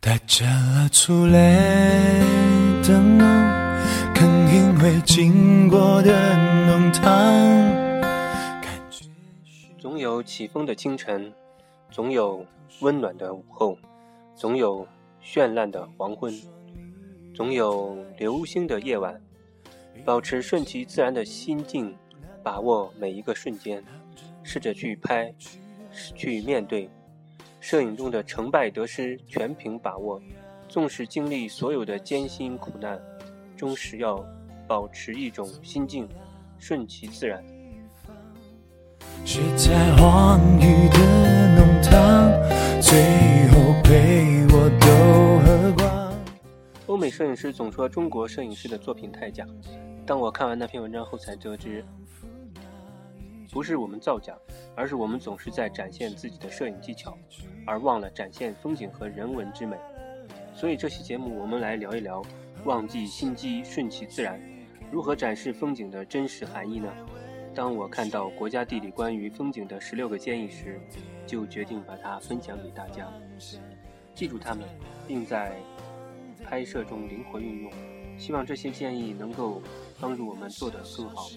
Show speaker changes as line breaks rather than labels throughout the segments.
带着初泪的梦，更因为经过的弄堂。
总有起风的清晨，总有温暖的午后，总有绚烂的黄昏，总有流星的夜晚。保持顺其自然的心境，把握每一个瞬间，试着去拍，去面对。摄影中的成败得失全凭把握。纵使经历所有的艰辛苦难，终是要保持一种心境，顺其自然。
是在的弄堂，最后被我都喝光。
欧美摄影师总说中国摄影师的作品太假，当我看完那篇文章后才得知，不是我们造假，而是我们总是在展现自己的摄影技巧，而忘了展现风景和人文之美。所以这期节目我们来聊一聊，忘记心机，顺其自然，如何展示风景的真实含义呢？当我看到国家地理关于风景的十六个建议时，就决定把它分享给大家，记住它们，并在拍摄中灵活运用。希望这些建议能够帮助我们做得更好。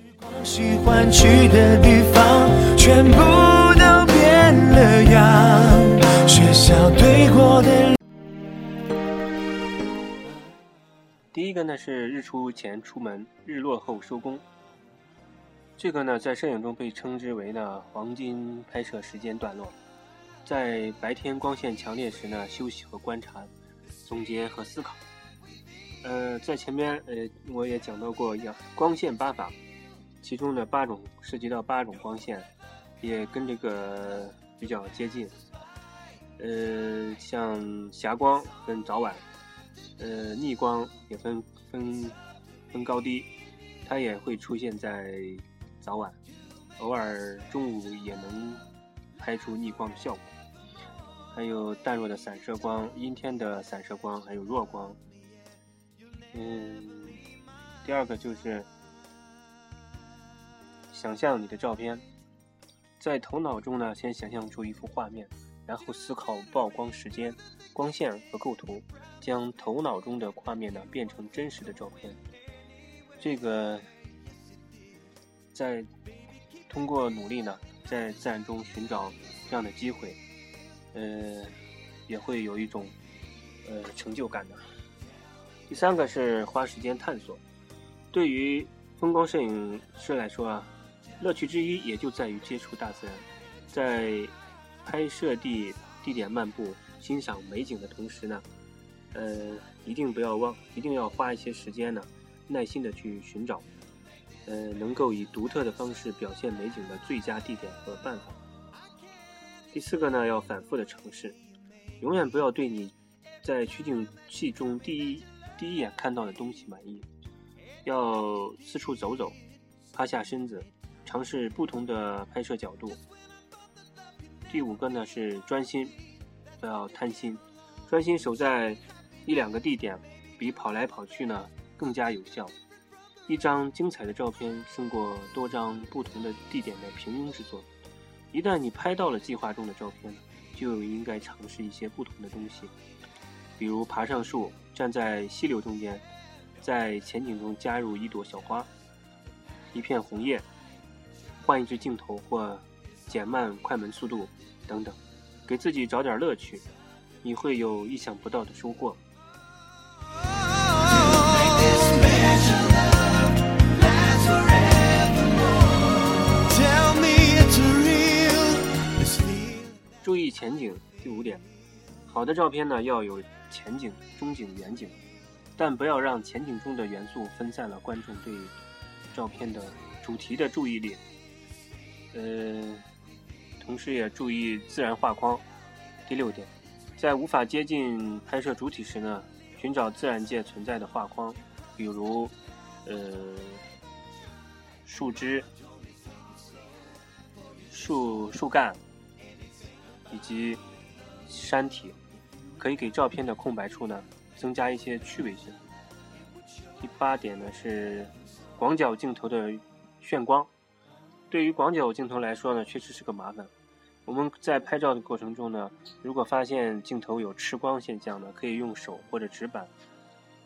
喜欢去的地方，全部都变了样。学校对过的。
第一个呢是日出前出门，日落后收工。这个呢在摄影中被称之为呢黄金拍摄时间段落。在白天光线强烈时呢休息和观察，总结和思考。呃，在前面呃我也讲到过一样光线八法，其中的八种涉及到八种光线，也跟这个比较接近。呃，像霞光跟早晚。呃，逆光也分分分高低，它也会出现在早晚，偶尔中午也能拍出逆光的效果。还有淡弱的散射光、阴天的散射光，还有弱光。嗯，第二个就是想象你的照片，在头脑中呢，先想象出一幅画面。然后思考曝光时间、光线和构图，将头脑中的画面呢变成真实的照片。这个在通过努力呢，在自然中寻找这样的机会，呃，也会有一种呃成就感的。第三个是花时间探索。对于风光摄影师来说啊，乐趣之一也就在于接触大自然，在。拍摄地地点漫步、欣赏美景的同时呢，呃，一定不要忘，一定要花一些时间呢，耐心的去寻找，呃，能够以独特的方式表现美景的最佳地点和办法。第四个呢，要反复的尝试，永远不要对你在取景器中第一第一眼看到的东西满意，要四处走走，趴下身子，尝试不同的拍摄角度。第五个呢是专心，不要贪心，专心守在一两个地点，比跑来跑去呢更加有效。一张精彩的照片胜过多张不同的地点的平庸之作。一旦你拍到了计划中的照片，就应该尝试一些不同的东西，比如爬上树，站在溪流中间，在前景中加入一朵小花，一片红叶，换一支镜头或。减慢快门速度，等等，给自己找点乐趣，你会有意想不到的收获。注意前景，第五点，好的照片呢要有前景、中景、远景，但不要让前景中的元素分散了观众对照片的主题的注意力。呃。同时也注意自然画框。第六点，在无法接近拍摄主体时呢，寻找自然界存在的画框，比如，呃，树枝、树树干以及山体，可以给照片的空白处呢增加一些趣味性。第八点呢是广角镜头的炫光，对于广角镜头来说呢，确实是个麻烦。我们在拍照的过程中呢，如果发现镜头有吃光现象呢，可以用手或者纸板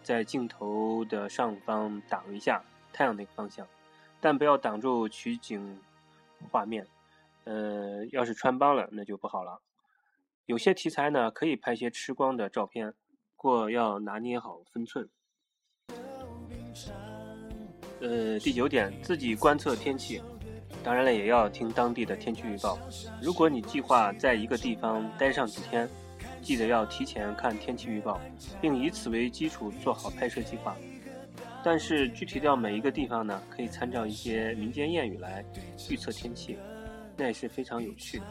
在镜头的上方挡一下太阳那个方向，但不要挡住取景画面。呃，要是穿帮了，那就不好了。有些题材呢，可以拍些吃光的照片，过要拿捏好分寸。呃，第九点，自己观测天气，当然了，也要听当地的天气预报。如果你计划在一个地方待上几天，记得要提前看天气预报，并以此为基础做好拍摄计划。但是具体到每一个地方呢，可以参照一些民间谚语来预测天气，那也是非常有趣的。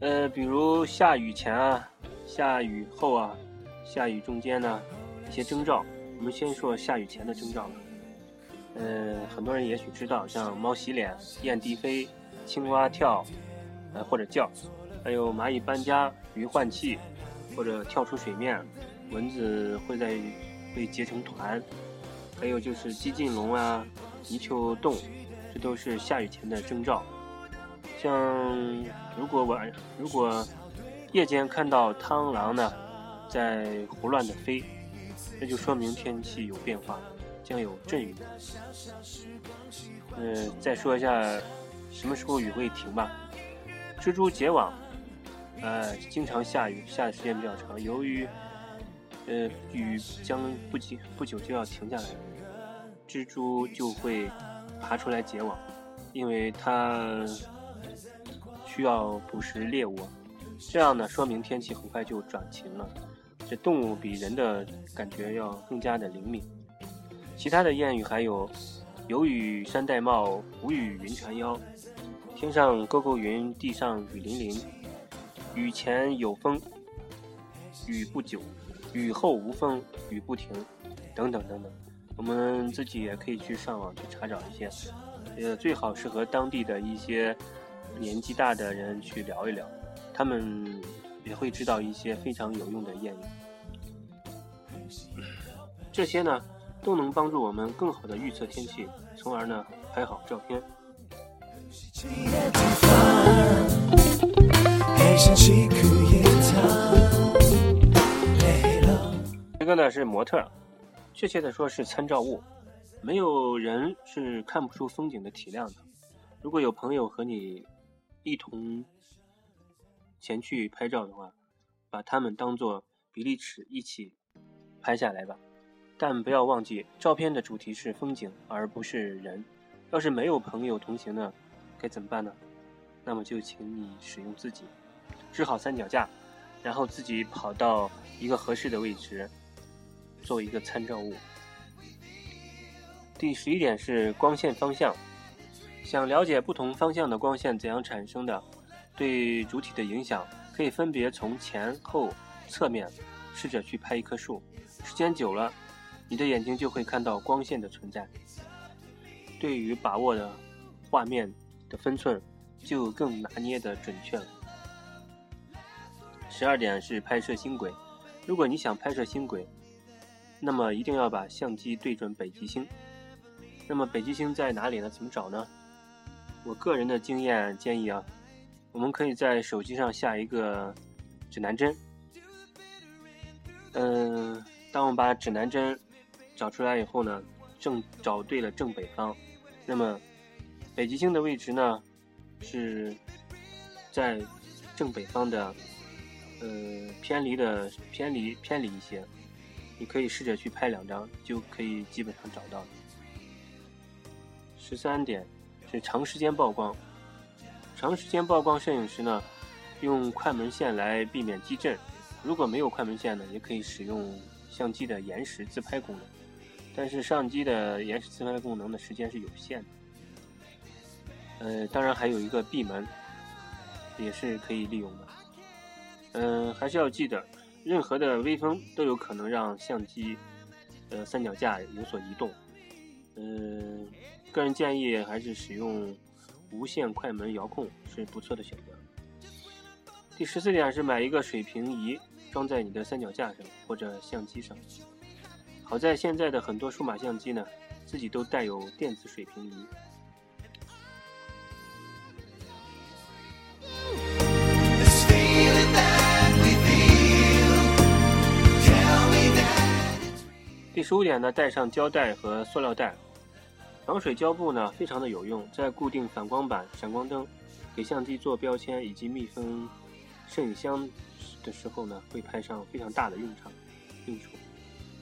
呃，比如下雨前啊，下雨后啊，下雨中间呢，一些征兆。我们先说下雨前的征兆吧。呃，很多人也许知道，像猫洗脸、燕低飞、青蛙跳，呃或者叫，还有蚂蚁搬家、鱼换气，或者跳出水面，蚊子会在会结成团，还有就是鸡进笼啊、泥鳅动，这都是下雨前的征兆。像如果晚如果夜间看到螳螂呢在胡乱的飞，那就说明天气有变化，将有阵雨。嗯，再说一下什么时候雨会停吧。蜘蛛结网，呃，经常下雨，下的时间比较长，由于呃雨将不久不久就要停下来，蜘蛛就会爬出来结网，因为它。需要捕食猎物，这样呢，说明天气很快就转晴了。这动物比人的感觉要更加的灵敏。其他的谚语还有“有雨山戴帽，无雨云缠腰”，“天上勾勾云，地上雨淋淋”，“雨前有风，雨不久；雨后无风，雨不停”等等等等。我们自己也可以去上网去查找一些，呃，最好是和当地的一些。年纪大的人去聊一聊，他们也会知道一些非常有用的谚语。这些呢，都能帮助我们更好的预测天气，从而呢拍好照片。这个呢是模特，确切的说是参照物，没有人是看不出风景的体量的。如果有朋友和你。一同前去拍照的话，把他们当做比例尺一起拍下来吧。但不要忘记，照片的主题是风景，而不是人。要是没有朋友同行呢，该怎么办呢？那么就请你使用自己支好三脚架，然后自己跑到一个合适的位置，做一个参照物。第十一点是光线方向。想了解不同方向的光线怎样产生的，对主体的影响，可以分别从前后、侧面试着去拍一棵树。时间久了，你的眼睛就会看到光线的存在。对于把握的画面的分寸，就更拿捏的准确了。十二点是拍摄星轨。如果你想拍摄星轨，那么一定要把相机对准北极星。那么北极星在哪里呢？怎么找呢？我个人的经验建议啊，我们可以在手机上下一个指南针。嗯，当我们把指南针找出来以后呢，正找对了正北方，那么北极星的位置呢是在正北方的，呃，偏离的偏离偏离一些，你可以试着去拍两张，就可以基本上找到。十三点。是长时间曝光，长时间曝光摄影时呢，用快门线来避免激震。如果没有快门线呢，也可以使用相机的延时自拍功能。但是相机的延时自拍功能的时间是有限的。呃，当然还有一个闭门，也是可以利用的。嗯，还是要记得，任何的微风都有可能让相机呃三脚架有所移动。嗯。个人建议还是使用无线快门遥控是不错的选择。第十四点是买一个水平仪，装在你的三脚架上或者相机上。好在现在的很多数码相机呢，自己都带有电子水平仪。第十五点呢，带上胶带和塑料袋。防水胶布呢，非常的有用，在固定反光板、闪光灯、给相机做标签以及密封摄影箱的时候呢，会派上非常大的用场用处。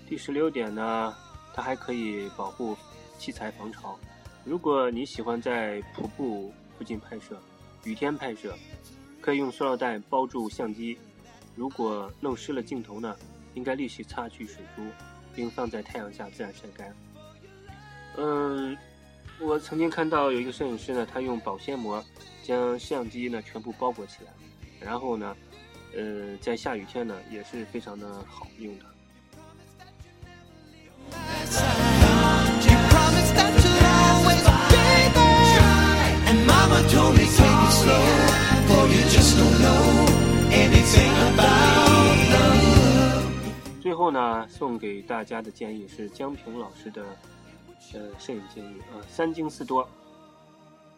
第十六点呢，它还可以保护器材防潮。如果你喜欢在瀑布附近拍摄、雨天拍摄，可以用塑料袋包住相机。如果弄湿了镜头呢，应该立即擦去水珠。并放在太阳下自然晒干。嗯，我曾经看到有一个摄影师呢，他用保鲜膜将相机呢全部包裹起来，然后呢，呃，在下雨天呢也是非常的好用的。最后呢，送给大家的建议是江平老师的呃摄影建议啊，三精四多。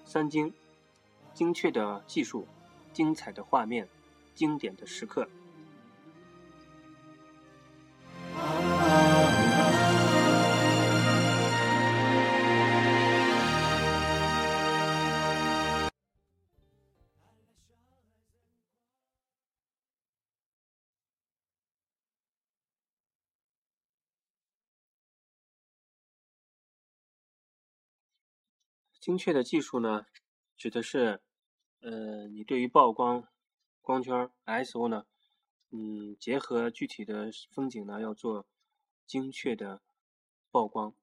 三精：精确的技术、精彩的画面、经典的时刻。精确的技术呢，指的是，呃，你对于曝光、光圈、ISO 呢，嗯，结合具体的风景呢，要做精确的曝光，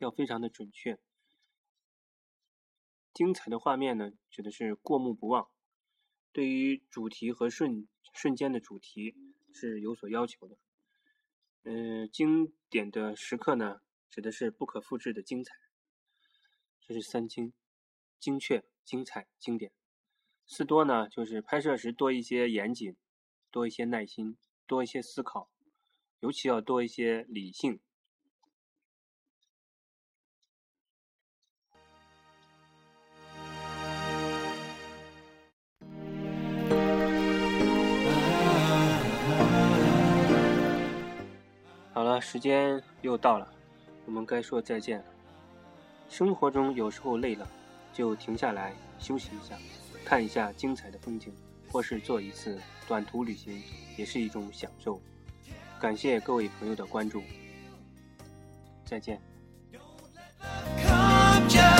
要非常的准确。精彩的画面呢，指的是过目不忘，对于主题和瞬瞬间的主题是有所要求的。嗯，经典的时刻呢，指的是不可复制的精彩。这是三精，精确、精彩、经典。四多呢，就是拍摄时多一些严谨，多一些耐心，多一些思考，尤其要多一些理性。好了，时间又到了，我们该说再见了。生活中有时候累了，就停下来休息一下，看一下精彩的风景，或是做一次短途旅行，也是一种享受。感谢各位朋友的关注，再见。Don't let love come